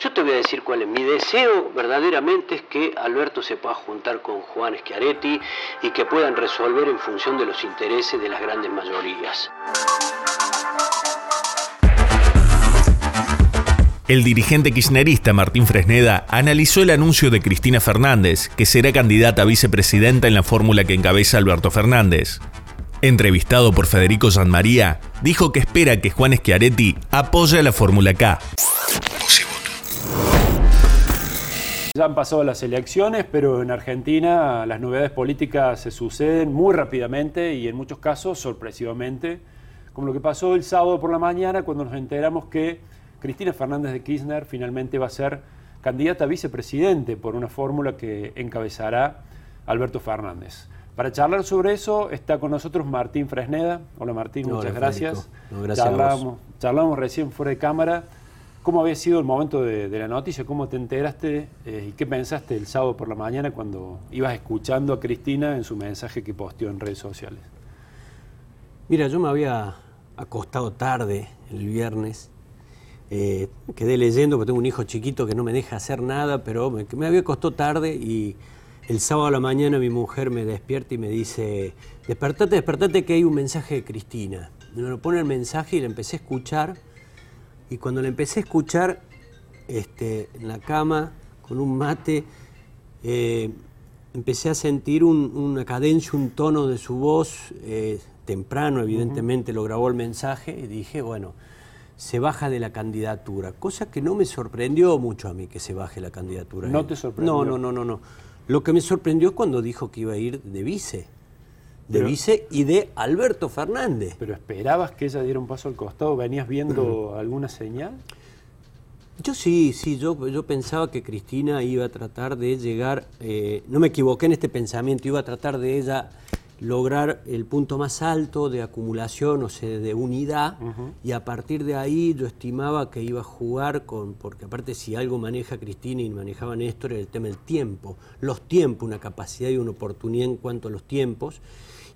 Yo te voy a decir cuál es. Mi deseo verdaderamente es que Alberto se pueda juntar con Juan Schiaretti y que puedan resolver en función de los intereses de las grandes mayorías. El dirigente kirchnerista Martín Fresneda analizó el anuncio de Cristina Fernández, que será candidata a vicepresidenta en la fórmula que encabeza Alberto Fernández. Entrevistado por Federico Sanmaría, dijo que espera que Juan Schiaretti apoye la fórmula K. Ya han pasado las elecciones, pero en Argentina las novedades políticas se suceden muy rápidamente y en muchos casos sorpresivamente, como lo que pasó el sábado por la mañana cuando nos enteramos que Cristina Fernández de Kirchner finalmente va a ser candidata a vicepresidente por una fórmula que encabezará Alberto Fernández. Para charlar sobre eso está con nosotros Martín Fresneda. Hola Martín, muchas gracias. charlamos, recién fuera de cámara. ¿Cómo había sido el momento de, la noticia? ¿Cómo te enteraste eh, y qué pensaste el sábado por la mañana cuando ibas escuchando a Cristina en su mensaje que posteó en redes sociales? Mira, yo me había acostado tarde el viernes eh, quedé leyendo porque tengo un hijo chiquito que no me deja hacer nada, pero me, había costado tarde y el sábado a la mañana mi mujer me despierta y me dice, despertate, despertate que hay un mensaje de Cristina. Me lo pone el mensaje y le empecé a escuchar y cuando le empecé a escuchar este, en la cama con un mate, eh, empecé a sentir una cadencia, un tono de su voz, eh, temprano evidentemente lo grabó el mensaje y dije, bueno, se baja de la candidatura, cosa que no me sorprendió mucho a mí que se baje la candidatura. ¿No te sorprendió? No, no, no, no, no. Lo que me sorprendió es cuando dijo que iba a ir de vice. De vice y de Alberto Fernández. ¿Pero esperabas que ella diera un paso al costado? ¿Venías viendo alguna señal? Yo sí, sí, yo, yo pensaba que Cristina iba a tratar de llegar, eh, no me equivoqué en este pensamiento, iba a tratar de ella lograr el punto más alto de acumulación, o sea, de unidad, y a partir de ahí yo estimaba que iba a jugar con, porque aparte si algo maneja Cristina y manejaba Néstor, era el tema del tiempo, los tiempos, una capacidad y una oportunidad en cuanto a los tiempos,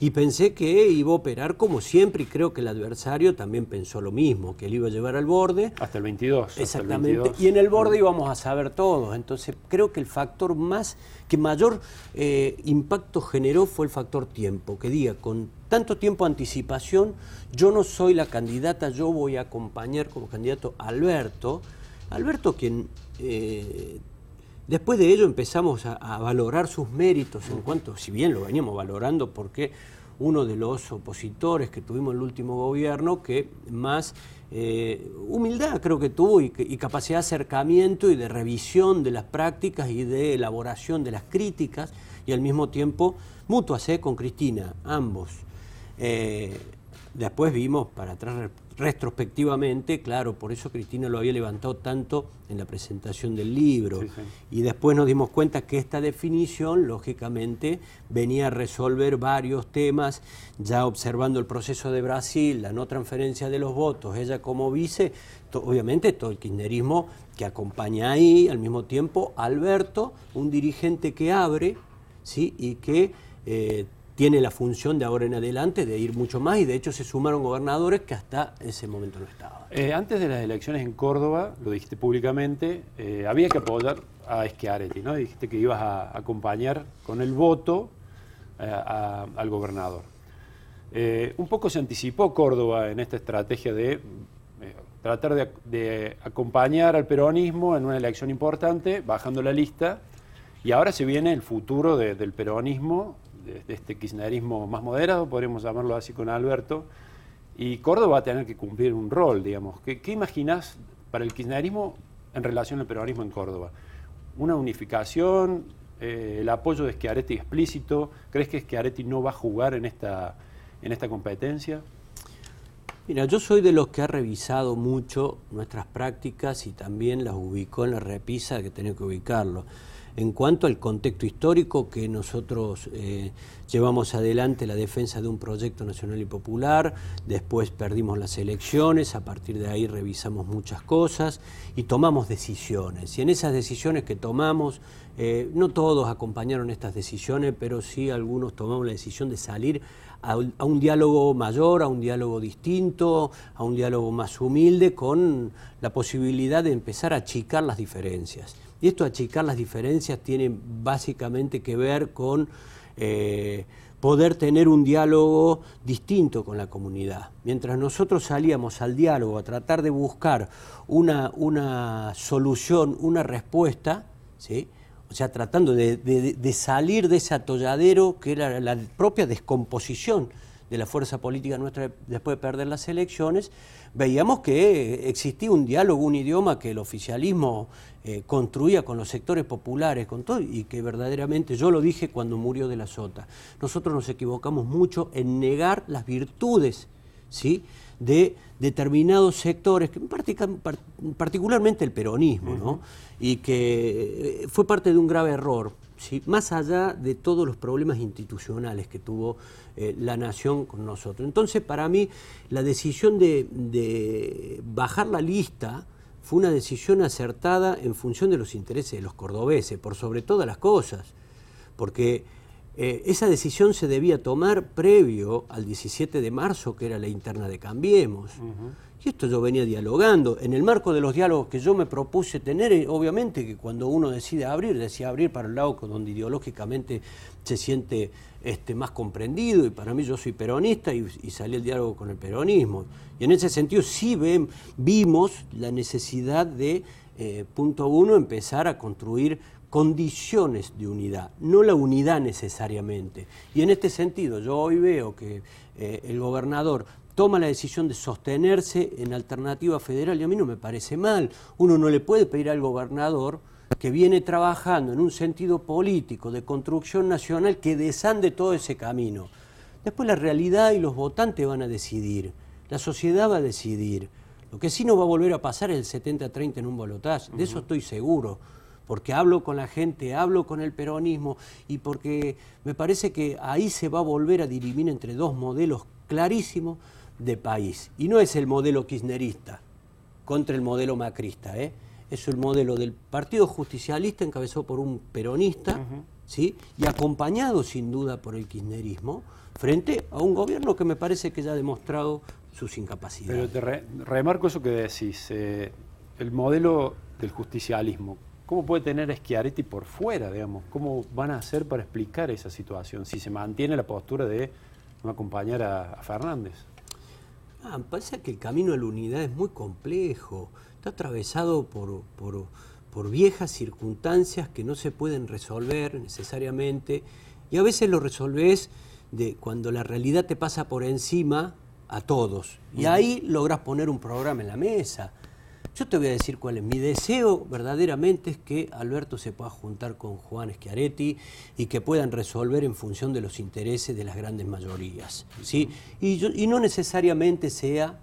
y pensé que iba a operar como siempre y creo que el adversario también pensó lo mismo, que él iba a llevar al borde. Hasta el 22. Exactamente. Y en el borde íbamos a saber todos. Entonces creo que el factor más, que mayor eh, impacto generó fue el factor tiempo, que diga, con tanto tiempo anticipación, yo no soy la candidata, yo voy a acompañar como candidato a Alberto. Alberto quien... Eh, Después de ello empezamos a, valorar sus méritos en cuanto, si bien lo veníamos valorando porque uno de los opositores que tuvimos en el último gobierno que más eh, humildad creo que tuvo y, capacidad de acercamiento y de revisión de las prácticas y de elaboración de las críticas y al mismo tiempo mutuas ¿eh? con Cristina, ambos. Eh, después vimos para atrás retrospectivamente, claro, por eso Cristina lo había levantado tanto en la presentación del libro. Y después nos dimos cuenta que esta definición, lógicamente, venía a resolver varios temas, ya observando el proceso de Brasil, la no transferencia de los votos, ella como vice, obviamente todo el kirchnerismo que acompaña ahí, al mismo tiempo Alberto, un dirigente que abre, ¿sí? y que... Eh, tiene la función de ahora en adelante de ir mucho más y de hecho se sumaron gobernadores que hasta ese momento no estaban. Eh, antes de las elecciones en Córdoba, lo dijiste públicamente, eh, había que apoyar a Schiaretti, ¿no? Dijiste que ibas a acompañar con el voto eh, al gobernador. un poco se anticipó Córdoba en esta estrategia de tratar de, acompañar al peronismo en una elección importante, bajando la lista, y ahora se viene el futuro del peronismo de, este kirchnerismo más moderado, podríamos llamarlo así con Alberto, y Córdoba va a tener que cumplir un rol, digamos. ¿Qué, qué imaginás para el kirchnerismo en relación al peronismo en Córdoba? ¿Una unificación? Eh, ¿El apoyo de Schiaretti explícito? ¿Crees que Schiaretti no va a jugar en esta, en esta competencia? Mira, yo soy de los que ha revisado mucho nuestras prácticas y también las ubicó en la repisa que tenía que ubicarlo. En cuanto al contexto histórico que nosotros eh, llevamos adelante la defensa de un proyecto nacional y popular, después perdimos las elecciones, a partir de ahí revisamos muchas cosas y tomamos decisiones. Y en esas decisiones que tomamos, eh, no todos acompañaron estas decisiones, pero sí algunos tomamos la decisión de salir a, un diálogo mayor, a un diálogo distinto, a un diálogo más humilde, con la posibilidad de empezar a achicar las diferencias. Y esto achicar las diferencias tiene básicamente que ver con eh, poder tener un diálogo distinto con la comunidad. Mientras nosotros salíamos al diálogo a tratar de buscar una, una solución, una respuesta, ¿sí? o sea, tratando de, salir de ese atolladero que era la propia descomposición de la fuerza política nuestra después de perder las elecciones, veíamos que existía un diálogo, un idioma que el oficialismo eh, construía con los sectores populares, con todo, y que verdaderamente, yo lo dije cuando murió de la Sota, nosotros nos equivocamos mucho en negar las virtudes ¿sí? de determinados sectores, particularmente el peronismo, ¿no? y que eh, fue parte de un grave error, más allá de todos los problemas institucionales que tuvo eh, la nación con nosotros. Entonces, para mí, la decisión de, bajar la lista fue una decisión acertada en función de los intereses de los cordobeses, por sobre todas las cosas, porque eh, esa decisión se debía tomar previo al 17 de marzo, que era la interna de Cambiemos. Y esto yo venía dialogando. En el marco de los diálogos que yo me propuse tener, eh, obviamente que cuando uno decide abrir, decía abrir para el lado donde ideológicamente se siente este, más comprendido, y para mí yo soy peronista y, salí el diálogo con el peronismo. Y en ese sentido sí vimos la necesidad de, eh, punto uno, empezar a construir condiciones de unidad, no la unidad necesariamente. Y en este sentido, yo hoy veo que eh, el gobernador toma la decisión de sostenerse en alternativa federal y a mí no me parece mal. Uno no le puede pedir al gobernador que viene trabajando en un sentido político de construcción nacional que desande todo ese camino. Después la realidad y los votantes van a decidir, la sociedad va a decidir. Lo que sí no va a volver a pasar es el 70-30 en un balotaje, de eso estoy seguro porque hablo con la gente, hablo con el peronismo y porque me parece que ahí se va a volver a dirimir entre dos modelos clarísimos de país. Y no es el modelo kirchnerista contra el modelo macrista, ¿eh? es el modelo del Partido Justicialista encabezado por un peronista ¿sí? y acompañado sin duda por el kirchnerismo frente a un gobierno que me parece que ya ha demostrado sus incapacidades. Pero te remarco eso que decís, eh, el modelo del justicialismo, ¿Cómo puede tener Schiaretti por fuera, digamos? ¿Cómo van a hacer para explicar esa situación si se mantiene la postura de no acompañar a, Fernández? Ah, parece que el camino a la unidad es muy complejo. Está atravesado por, por, viejas circunstancias que no se pueden resolver necesariamente. Y a veces lo resolves de cuando la realidad te pasa por encima a todos. Y ahí logras poner un programa en la mesa. Yo te voy a decir cuál es. Mi deseo verdaderamente es que Alberto se pueda juntar con Juan Schiaretti y que puedan resolver en función de los intereses de las grandes mayorías. ¿sí? Y, no necesariamente sea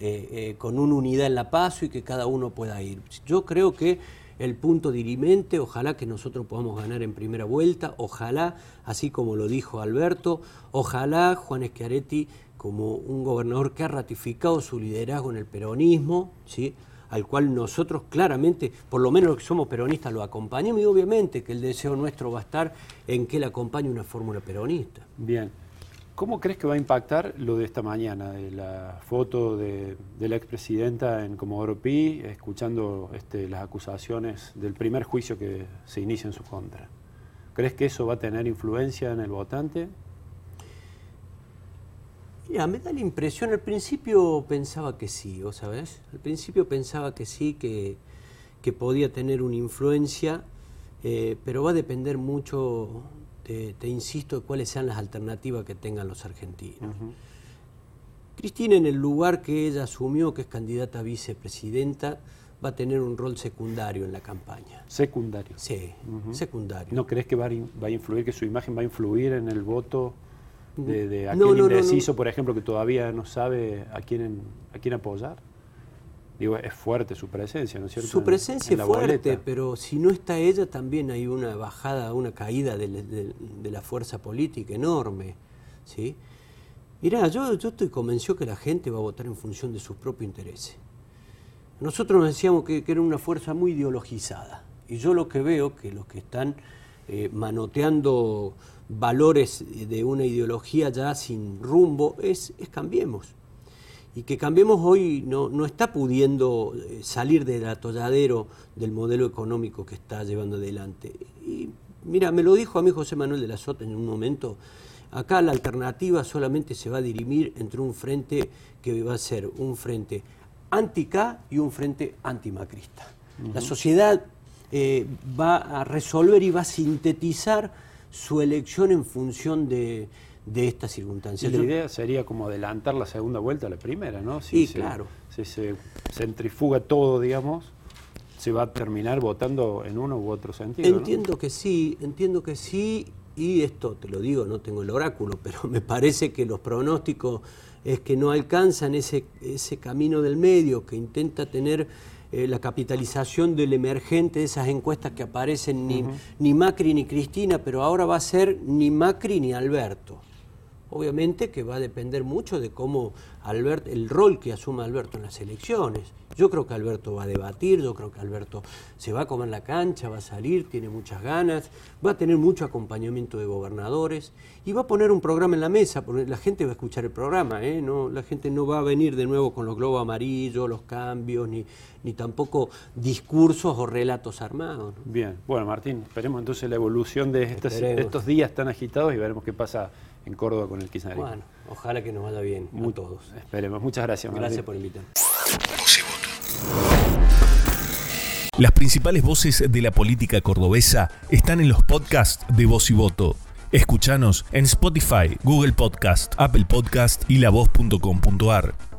eh, eh, con una unidad en la paso y que cada uno pueda ir. Yo creo que el punto dirimente, ojalá que nosotros podamos ganar en primera vuelta, ojalá, así como lo dijo Alberto, ojalá Juan Schiaretti como un gobernador que ha ratificado su liderazgo en el peronismo, ¿sí? Al cual nosotros claramente, por lo menos los que somos peronistas, lo acompañamos y obviamente que el deseo nuestro va a estar en que él acompañe una fórmula peronista. Bien. ¿Cómo crees que va a impactar lo de esta mañana, de la foto de, la expresidenta en Comodoro Pi, escuchando este, las acusaciones del primer juicio que se inicia en su contra? ¿Crees que eso va a tener influencia en el votante? Mira, me da la impresión, al principio pensaba que sí, ¿vos sabés? Al principio pensaba que sí, que, podía tener una influencia, eh, pero va a depender mucho, te, insisto, de cuáles sean las alternativas que tengan los argentinos. Cristina, en el lugar que ella asumió, que es candidata a vicepresidenta, va a tener un rol secundario en la campaña. ¿Secundario? Sí, secundario. ¿No crees que va a influir, que su imagen va a influir en el voto? De, aquel indeciso, por ejemplo, que todavía no sabe a quién, a quién apoyar? digo, es fuerte su presencia, ¿no es cierto? Su presencia es fuerte, pero si no está ella también hay una bajada, una caída de, la fuerza política enorme, ¿sí? Mirá, yo, yo estoy convencido que la gente va a votar en función de sus propios intereses. Nosotros nos decíamos que, era una fuerza muy ideologizada, y yo lo que veo que los que están eh, manoteando valores de una ideología ya sin rumbo es, es cambiemos y que Cambiemos hoy no, no, está pudiendo eh, salir del atolladero del modelo económico que está llevando adelante. Y mira, me lo dijo a mí José Manuel de la Sota en un momento, acá la alternativa solamente se va a dirimir entre un frente que va a ser un frente anti-K y un frente antimacrista. La sociedad eh, va a resolver y va a sintetizar su elección en función de, de estas circunstancias. la idea sería como adelantar la segunda vuelta a la primera, ¿no? Si sí, claro. Si se centrifuga todo, digamos, se va a terminar votando en uno u otro sentido. Entiendo que sí, entiendo que sí, y esto te lo digo, no tengo el oráculo, pero me parece que los pronósticos es que no alcanzan ese, ese camino del medio, que intenta tener eh, la capitalización del emergente de esas encuestas que aparecen ni, ni Macri ni Cristina, pero ahora va a ser ni Macri ni Alberto. Obviamente que va a depender mucho de cómo Alberto, el rol que asuma Alberto en las elecciones. Yo creo que Alberto va a debatir, yo creo que Alberto se va a comer la cancha, va a salir, tiene muchas ganas, va a tener mucho acompañamiento de gobernadores y va a poner un programa en la mesa, porque la gente va a escuchar el programa, ¿eh? no, la gente no va a venir de nuevo con los globos amarillos, los cambios, ni, ni tampoco discursos o relatos armados. Bien, bueno Martín, esperemos entonces la evolución de estos días tan agitados y veremos qué pasa en Córdoba con el kirchnerismo. Bueno, ojalá que nos vaya bien a todos. Esperemos. Muchas gracias. Gracias por invitarme. Las principales voces de la política cordobesa están en los podcasts de Voz y Voto. Escuchanos en Spotify, Google Podcast, Apple Podcast y lavoz.com.ar.